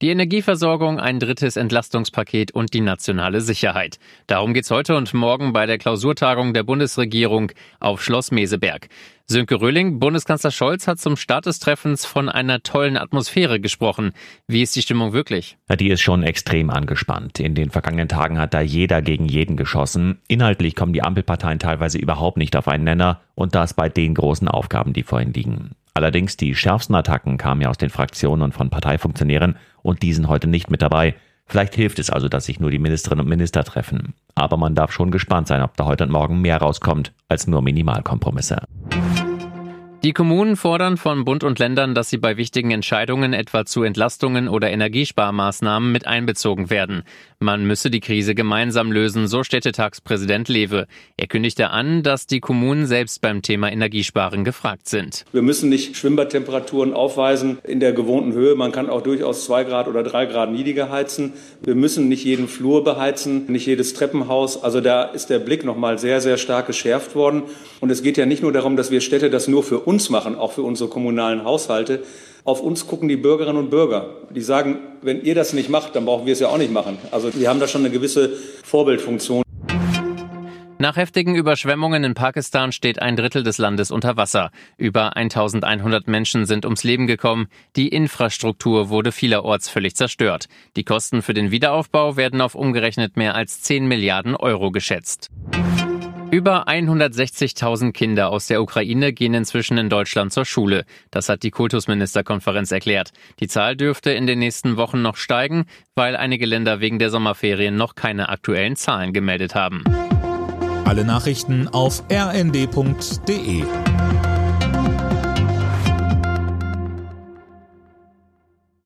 Die Energieversorgung, ein drittes Entlastungspaket und die nationale Sicherheit. Darum geht's heute und morgen bei der Klausurtagung der Bundesregierung auf Schloss Meseberg. Sönke Röhling, Bundeskanzler Scholz hat zum Start des Treffens von einer tollen Atmosphäre gesprochen. Wie ist die Stimmung wirklich? Die ist schon extrem angespannt. In den vergangenen Tagen hat da jeder gegen jeden geschossen. Inhaltlich kommen die Ampelparteien teilweise überhaupt nicht auf einen Nenner und das bei den großen Aufgaben, die vor ihnen liegen. Allerdings die schärfsten Attacken kamen ja aus den Fraktionen und von Parteifunktionären und die sind heute nicht mit dabei. Vielleicht hilft es also, dass sich nur die Ministerinnen und Minister treffen. Aber man darf schon gespannt sein, ob da heute und morgen mehr rauskommt als nur Minimalkompromisse. Die Kommunen fordern von Bund und Ländern, dass sie bei wichtigen Entscheidungen etwa zu Entlastungen oder Energiesparmaßnahmen mit einbezogen werden. Man müsse die Krise gemeinsam lösen, so Städtetagspräsident Lewe. Er kündigte an, dass die Kommunen selbst beim Thema Energiesparen gefragt sind. Wir müssen nicht Schwimmbadtemperaturen aufweisen in der gewohnten Höhe. Man kann auch durchaus zwei Grad oder drei Grad niedriger heizen. Wir müssen nicht jeden Flur beheizen, nicht jedes Treppenhaus. Also da ist der Blick nochmal sehr, sehr stark geschärft worden. Und es geht ja nicht nur darum, dass wir Städte das nur für uns machen, auch für unsere kommunalen Haushalte. Auf uns gucken die Bürgerinnen und Bürger. Die sagen, wenn ihr das nicht macht, dann brauchen wir es ja auch nicht machen. Also wir haben da schon eine gewisse Vorbildfunktion. Nach heftigen Überschwemmungen in Pakistan steht ein Drittel des Landes unter Wasser. Über 1100 Menschen sind ums Leben gekommen. Die Infrastruktur wurde vielerorts völlig zerstört. Die Kosten für den Wiederaufbau werden auf umgerechnet mehr als 10 Milliarden Euro geschätzt. Über 160.000 Kinder aus der Ukraine gehen inzwischen in Deutschland zur Schule. Das hat die Kultusministerkonferenz erklärt. Die Zahl dürfte in den nächsten Wochen noch steigen, weil einige Länder wegen der Sommerferien noch keine aktuellen Zahlen gemeldet haben. Alle Nachrichten auf rnd.de